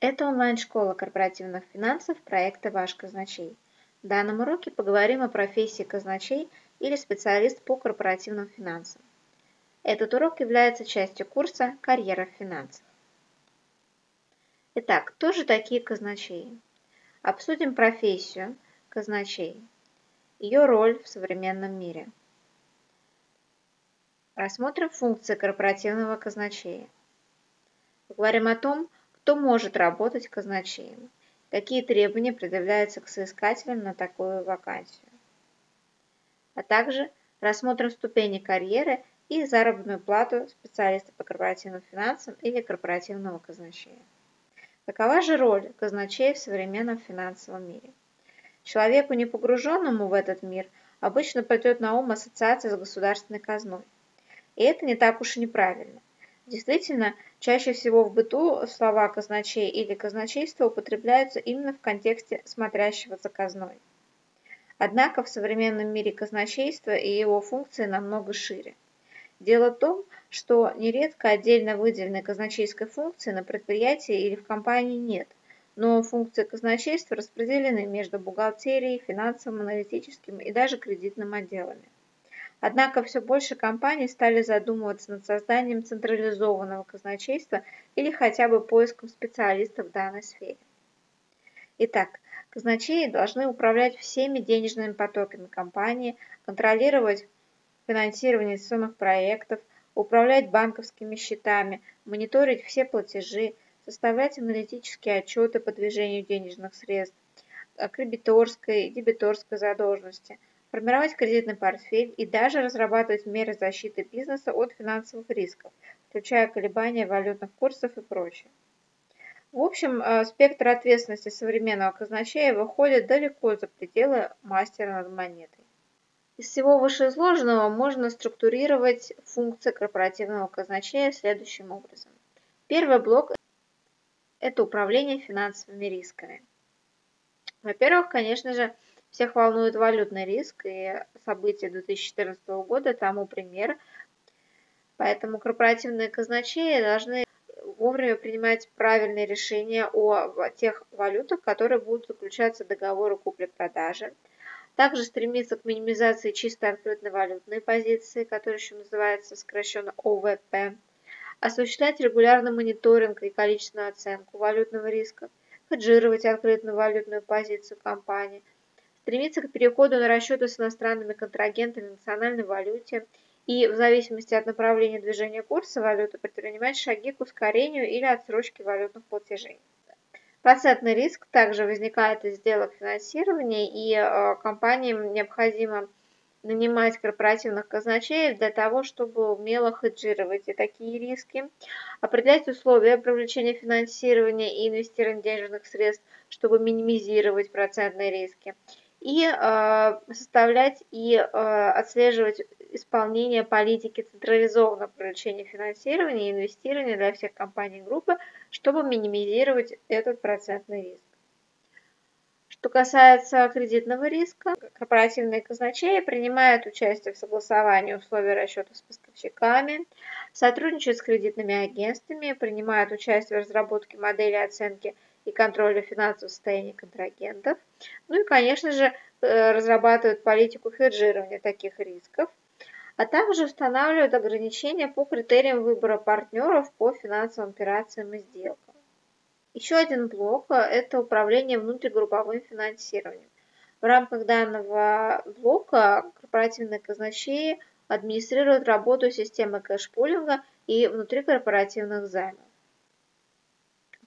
Это онлайн-школа корпоративных финансов проекта «Ваш казначей». В данном уроке поговорим о профессии казначей или специалист по корпоративным финансам. Этот урок является частью курса «Карьера в финансах». Итак, кто же такие казначеи? Обсудим профессию казначей, ее роль в современном мире. Рассмотрим функции корпоративного казначея. Поговорим о том, кто может работать казначеем? Какие требования предъявляются к соискателям на такую вакансию? А также рассмотрим ступени карьеры и заработную плату специалиста по корпоративным финансам или корпоративного казначея. Какова же роль казначея в современном финансовом мире? Человеку, не погруженному в этот мир, обычно придет на ум ассоциация с государственной казной. И это не так уж и неправильно. Действительно, чаще всего в быту слова «казначей» или «казначейство» употребляются именно в контексте смотрящего за казной. Однако в современном мире казначейство и его функции намного шире. Дело в том, что нередко отдельно выделенной казначейской функции на предприятии или в компании нет, но функции казначейства распределены между бухгалтерией, финансовым, аналитическим и даже кредитным отделами. Однако все больше компаний стали задумываться над созданием централизованного казначейства или хотя бы поиском специалистов в данной сфере. Итак, казначеи должны управлять всеми денежными потоками компании, контролировать финансирование инвестиционных проектов, управлять банковскими счетами, мониторить все платежи, составлять аналитические отчеты по движению денежных средств, кредиторской и дебиторской задолженности – формировать кредитный портфель и даже разрабатывать меры защиты бизнеса от финансовых рисков, включая колебания валютных курсов и прочее. В общем, э, спектр ответственности современного казначея выходит далеко за пределы мастера над монетой. Из всего вышеизложенного можно структурировать функции корпоративного казначея следующим образом. Первый блок – это управление финансовыми рисками. Во-первых, конечно же, всех волнует валютный риск, и события 2014 года тому пример. Поэтому корпоративные казначеи должны вовремя принимать правильные решения о тех валютах, которые будут заключаться договоры купли-продажи. Также стремиться к минимизации чисто открытой валютной позиции, которая еще называется сокращенно ОВП. Осуществлять регулярный мониторинг и количественную оценку валютного риска. Хеджировать открытую валютную позицию компании – стремится к переходу на расчеты с иностранными контрагентами в национальной валюте и, в зависимости от направления движения курса валюты, предпринимать шаги к ускорению или отсрочке валютных платежей. Процентный риск также возникает из сделок финансирования, и э, компаниям необходимо нанимать корпоративных казначеев для того, чтобы умело хеджировать и такие риски, определять условия привлечения финансирования и инвестирования денежных средств, чтобы минимизировать процентные риски, и э, составлять и э, отслеживать исполнение политики централизованного привлечения финансирования и инвестирования для всех компаний группы, чтобы минимизировать этот процентный риск. Что касается кредитного риска, корпоративные казначеи принимают участие в согласовании условий расчета с поставщиками, сотрудничают с кредитными агентствами, принимают участие в разработке модели оценки и контроля финансового состояния контрагентов. Ну и, конечно же, э, разрабатывают политику хеджирования таких рисков, а также устанавливают ограничения по критериям выбора партнеров по финансовым операциям и сделкам. Еще один блок – это управление внутригрупповым финансированием. В рамках данного блока корпоративные казначеи администрируют работу системы кэшпулинга и внутрикорпоративных займов.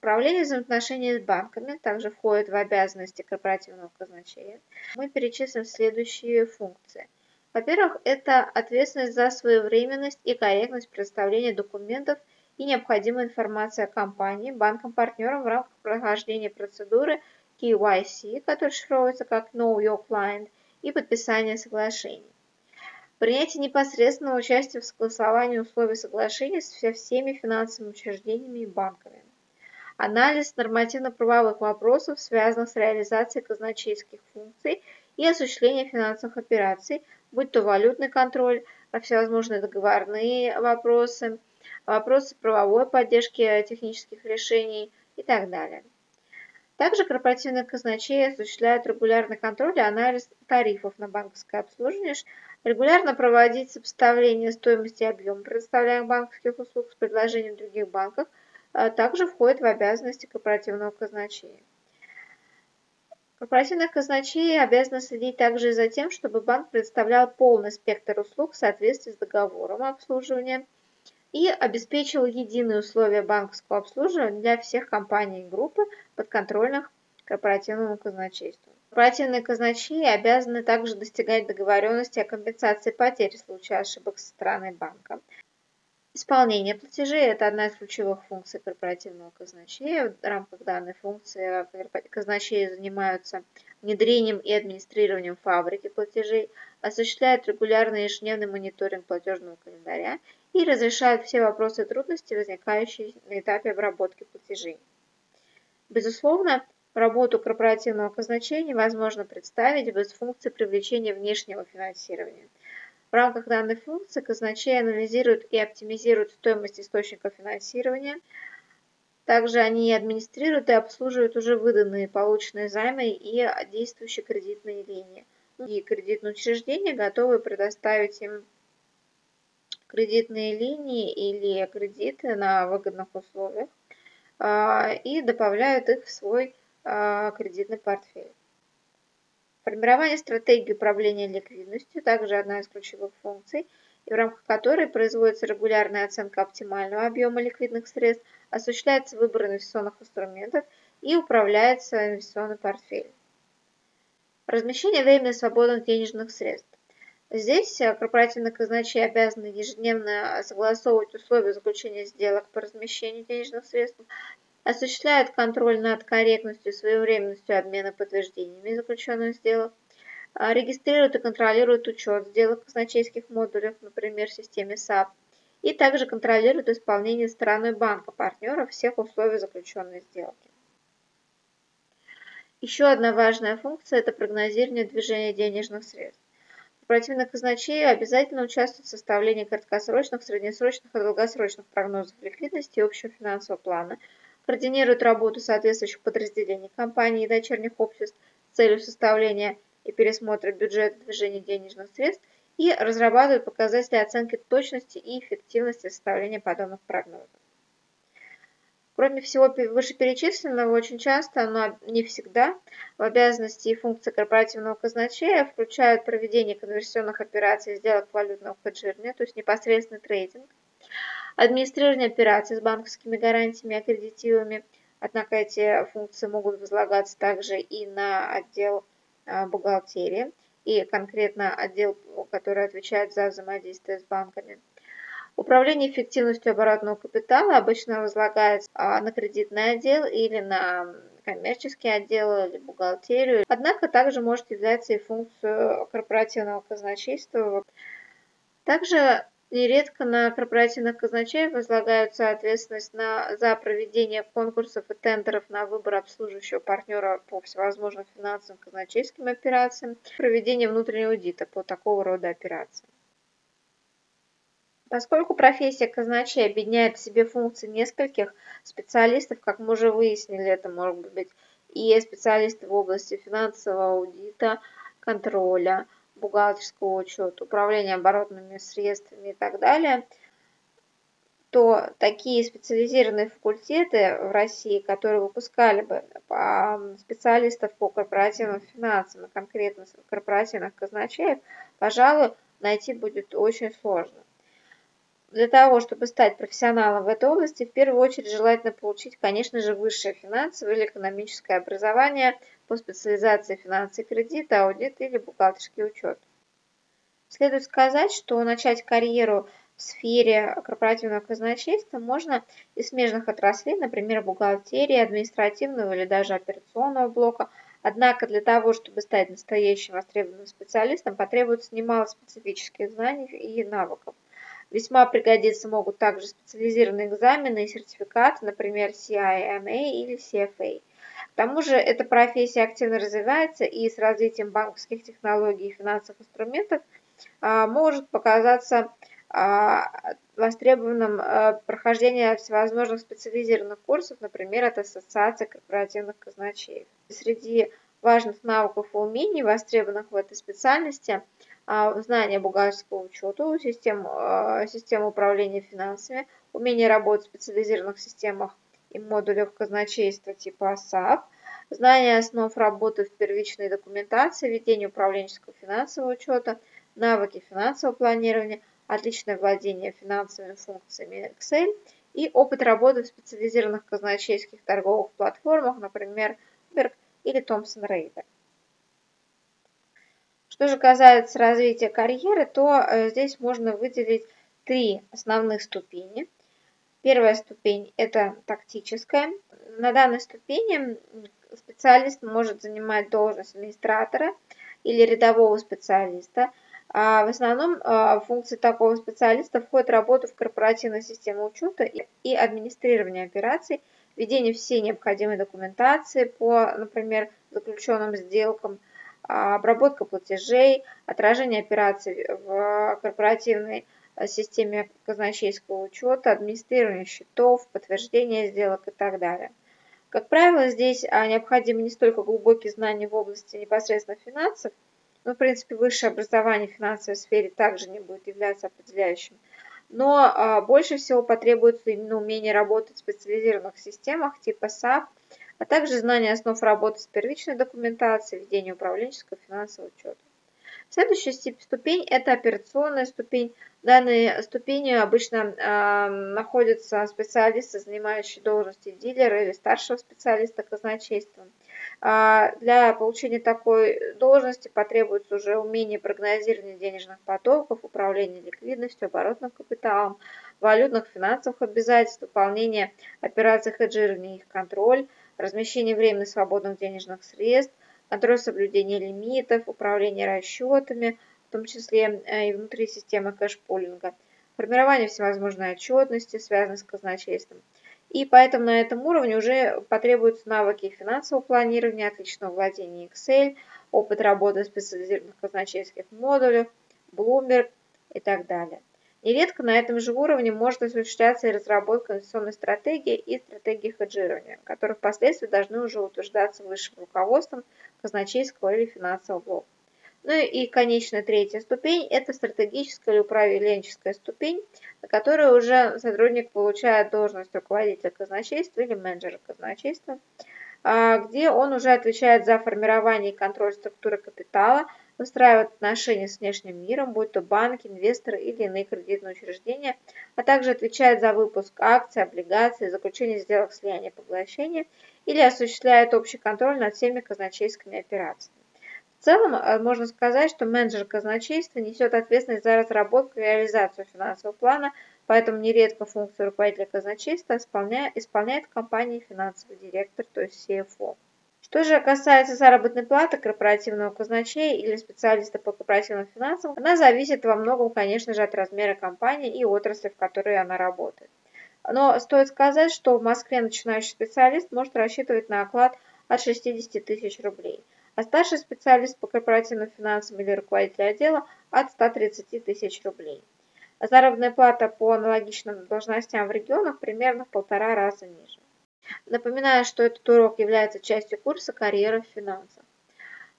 Управление взаимоотношениями с банками также входит в обязанности корпоративного казначея. Мы перечислим следующие функции. Во-первых, это ответственность за своевременность и корректность представления документов и необходимой информации о компании, банкам-партнерам в рамках прохождения процедуры KYC, которая шифруется как Know Your Client, и подписания соглашений. Принятие непосредственного участия в согласовании условий соглашений со всеми финансовыми учреждениями и банками анализ нормативно-правовых вопросов, связанных с реализацией казначейских функций и осуществлением финансовых операций, будь то валютный контроль, всевозможные договорные вопросы, вопросы правовой поддержки технических решений и так далее. Также корпоративные казначеи осуществляют регулярный контроль и анализ тарифов на банковское обслуживание, регулярно проводить сопоставление стоимости и объема предоставляемых банковских услуг с предложением других банков, а также входит в обязанности корпоративного казначея. Корпоративные казначеи обязаны следить также за тем, чтобы банк предоставлял полный спектр услуг в соответствии с договором обслуживания и обеспечил единые условия банковского обслуживания для всех компаний группы подконтрольных корпоративному казначейству. Корпоративные казначеи обязаны также достигать договоренности о компенсации потерь в случае ошибок со стороны банка. Исполнение платежей – это одна из ключевых функций корпоративного казначея. В рамках данной функции казначеи занимаются внедрением и администрированием фабрики платежей, осуществляют регулярный ежедневный мониторинг платежного календаря и разрешают все вопросы и трудности, возникающие на этапе обработки платежей. Безусловно, работу корпоративного казначея невозможно представить без функции привлечения внешнего финансирования. В рамках данной функции казначей анализирует и оптимизирует стоимость источников финансирования. Также они администрируют и обслуживают уже выданные полученные займы и действующие кредитные линии. И кредитные учреждения готовы предоставить им кредитные линии или кредиты на выгодных условиях а, и добавляют их в свой а, кредитный портфель. Формирование стратегии управления ликвидностью также одна из ключевых функций, и в рамках которой производится регулярная оценка оптимального объема ликвидных средств, осуществляется выбор инвестиционных инструментов и управляется инвестиционный портфель. Размещение временно свободных денежных средств. Здесь э, корпоративные казначеи обязаны ежедневно согласовывать условия заключения сделок по размещению денежных средств, осуществляют контроль над корректностью и своевременностью обмена подтверждениями заключенных сделок, а, регистрируют и контролируют учет сделок казначейских модулях, например, в системе SAP, и также контролируют исполнение стороной банка партнеров всех условий заключенной сделки. Еще одна важная функция – это прогнозирование движения денежных средств. Корпоративные казначеи обязательно участвуют в составлении краткосрочных, среднесрочных и долгосрочных прогнозов ликвидности и общего финансового плана, координируют работу соответствующих подразделений компаний и дочерних обществ с целью составления и пересмотра бюджета движения денежных средств и разрабатывают показатели оценки точности и эффективности составления подобных прогнозов. Кроме всего вышеперечисленного, очень часто, но не всегда, в обязанности и функции корпоративного казначея включают проведение конверсионных операций сделок валютного хеджирования, то есть непосредственный трейдинг, администрирование операций с банковскими гарантиями и аккредитивами, однако эти функции могут возлагаться также и на отдел а, бухгалтерии, и конкретно отдел, который отвечает за взаимодействие с банками – Управление эффективностью оборотного капитала обычно возлагается а, на кредитный отдел или на коммерческий отдел или бухгалтерию. Однако также может являться и функцию корпоративного казначейства. Также нередко на корпоративных казначеев возлагается ответственность на, за проведение конкурсов и тендеров на выбор обслуживающего партнера по всевозможным финансовым казначейским операциям, проведение внутреннего аудита по такого рода операциям. Поскольку профессия казначей объединяет в себе функции нескольких специалистов, как мы уже выяснили, это может быть и специалисты в области финансового аудита, контроля, бухгалтерского учета, управления оборотными средствами и так далее, то такие специализированные факультеты в России, которые выпускали бы специалистов по корпоративным финансам и конкретно корпоративных казначеев, пожалуй, найти будет очень сложно. Для того, чтобы стать профессионалом в этой области, в первую очередь желательно получить, конечно же, высшее финансовое или экономическое образование по специализации финансы и кредита, аудит или бухгалтерский учет. Следует сказать, что начать карьеру в сфере корпоративного казначейства можно из смежных отраслей, например, бухгалтерии, административного или даже операционного блока. Однако для того, чтобы стать настоящим востребованным специалистом, потребуется немало специфических знаний и навыков. Весьма пригодиться могут также специализированные экзамены и сертификаты, например, CIMA или CFA. К тому же эта профессия активно развивается и с развитием банковских технологий и финансовых инструментов а, может показаться а, востребованным э, прохождение всевозможных специализированных курсов, например, от Ассоциации корпоративных казначеев. Среди важных навыков и умений, востребованных в этой специальности, а, знание бухгалтерского учета, систем, а, система управления финансами, умение работать в специализированных системах и модулях казначейства типа SAP, знание основ работы в первичной документации, ведение управленческого финансового учета, навыки финансового планирования, отличное владение финансовыми функциями Excel и опыт работы в специализированных казначейских торговых платформах, например, Berg или Thomson Reuters. Что же касается развития карьеры, то э, здесь можно выделить три основных ступени. Первая ступень – это тактическая. На данной ступени специалист может занимать должность администратора или рядового специалиста. А в основном а, функции такого специалиста входят работа в корпоративной системе учета и администрирование операций – Введение всей необходимой документации по, например, заключенным сделкам, обработка платежей, отражение операций в корпоративной э, системе казначейского учета, администрирование счетов, подтверждение сделок и так далее. Как правило, здесь а, необходимы не столько глубокие знания в области непосредственно финансов, но, в принципе, высшее образование в финансовой сфере также не будет являться определяющим, но а, больше всего потребуется именно умение работать в специализированных системах типа SAP, а также знание основ работы с первичной документацией, ведение управленческого финансового учета. Следующая ступень – это операционная ступень. В данной ступени обычно э, находятся специалисты, занимающие должности дилера или старшего специалиста казначейства. Э, для получения такой должности потребуется уже умение прогнозирования денежных потоков, управления ликвидностью, оборотным капиталом, валютных финансовых обязательств, выполнение операций хеджирования и их контроль, размещение временно свободных денежных средств, контроль соблюдения лимитов, управление расчетами, в том числе э, и внутри системы кэшпулинга, формирование всевозможной отчетности, связанной с казначейством. И поэтому на этом уровне уже потребуются навыки финансового планирования, отличного владения Excel, опыт работы в специализированных казначейских модулях, Bloomberg и так далее. Нередко на этом же уровне может осуществляться и разработка инвестиционной стратегии и стратегии хеджирования, которые впоследствии должны уже утверждаться высшим руководством казначейского или финансового блока. Ну и конечная третья ступень – это стратегическая или управленческая ступень, на которой уже сотрудник получает должность руководителя казначейства или менеджера казначейства, а, где он уже отвечает за формирование и контроль структуры капитала – выстраивают отношения с внешним миром, будь то банки, инвесторы или иные кредитные учреждения, а также отвечает за выпуск акций, облигаций, заключение сделок слияния поглощения или осуществляет общий контроль над всеми казначейскими операциями. В целом, э, можно сказать, что менеджер казначейства несет ответственность за разработку и реализацию финансового плана, поэтому нередко функцию руководителя казначейства исполняет, исполняет компания финансовый директор, то есть CFO. Что же касается заработной платы корпоративного казначея или специалиста по корпоративным финансам, она зависит во многом, конечно же, от размера компании и отрасли, в которой она работает. Но стоит сказать, что в Москве начинающий специалист может рассчитывать на оклад от 60 тысяч рублей, а старший специалист по корпоративным финансам или руководитель отдела от 130 тысяч рублей. заработная плата по аналогичным должностям в регионах примерно в полтора раза ниже. Напоминаю, что этот урок является частью курса «Карьера в финансах».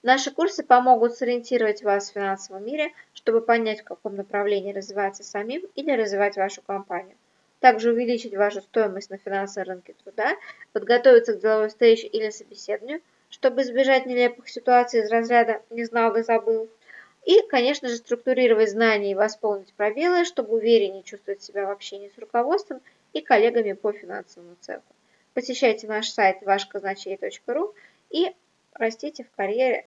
Наши курсы помогут сориентировать вас в финансовом мире, чтобы понять, в каком направлении развиваться самим или развивать вашу компанию. Также увеличить вашу стоимость на финансовом рынке труда, подготовиться к деловой встрече или собеседованию, чтобы избежать нелепых ситуаций из разряда «не знал да забыл», и, конечно же, структурировать знания и восполнить пробелы, чтобы увереннее чувствовать себя в общении с руководством и коллегами по финансовому цеху. Посещайте наш сайт вашказначей.ру и растите в карьере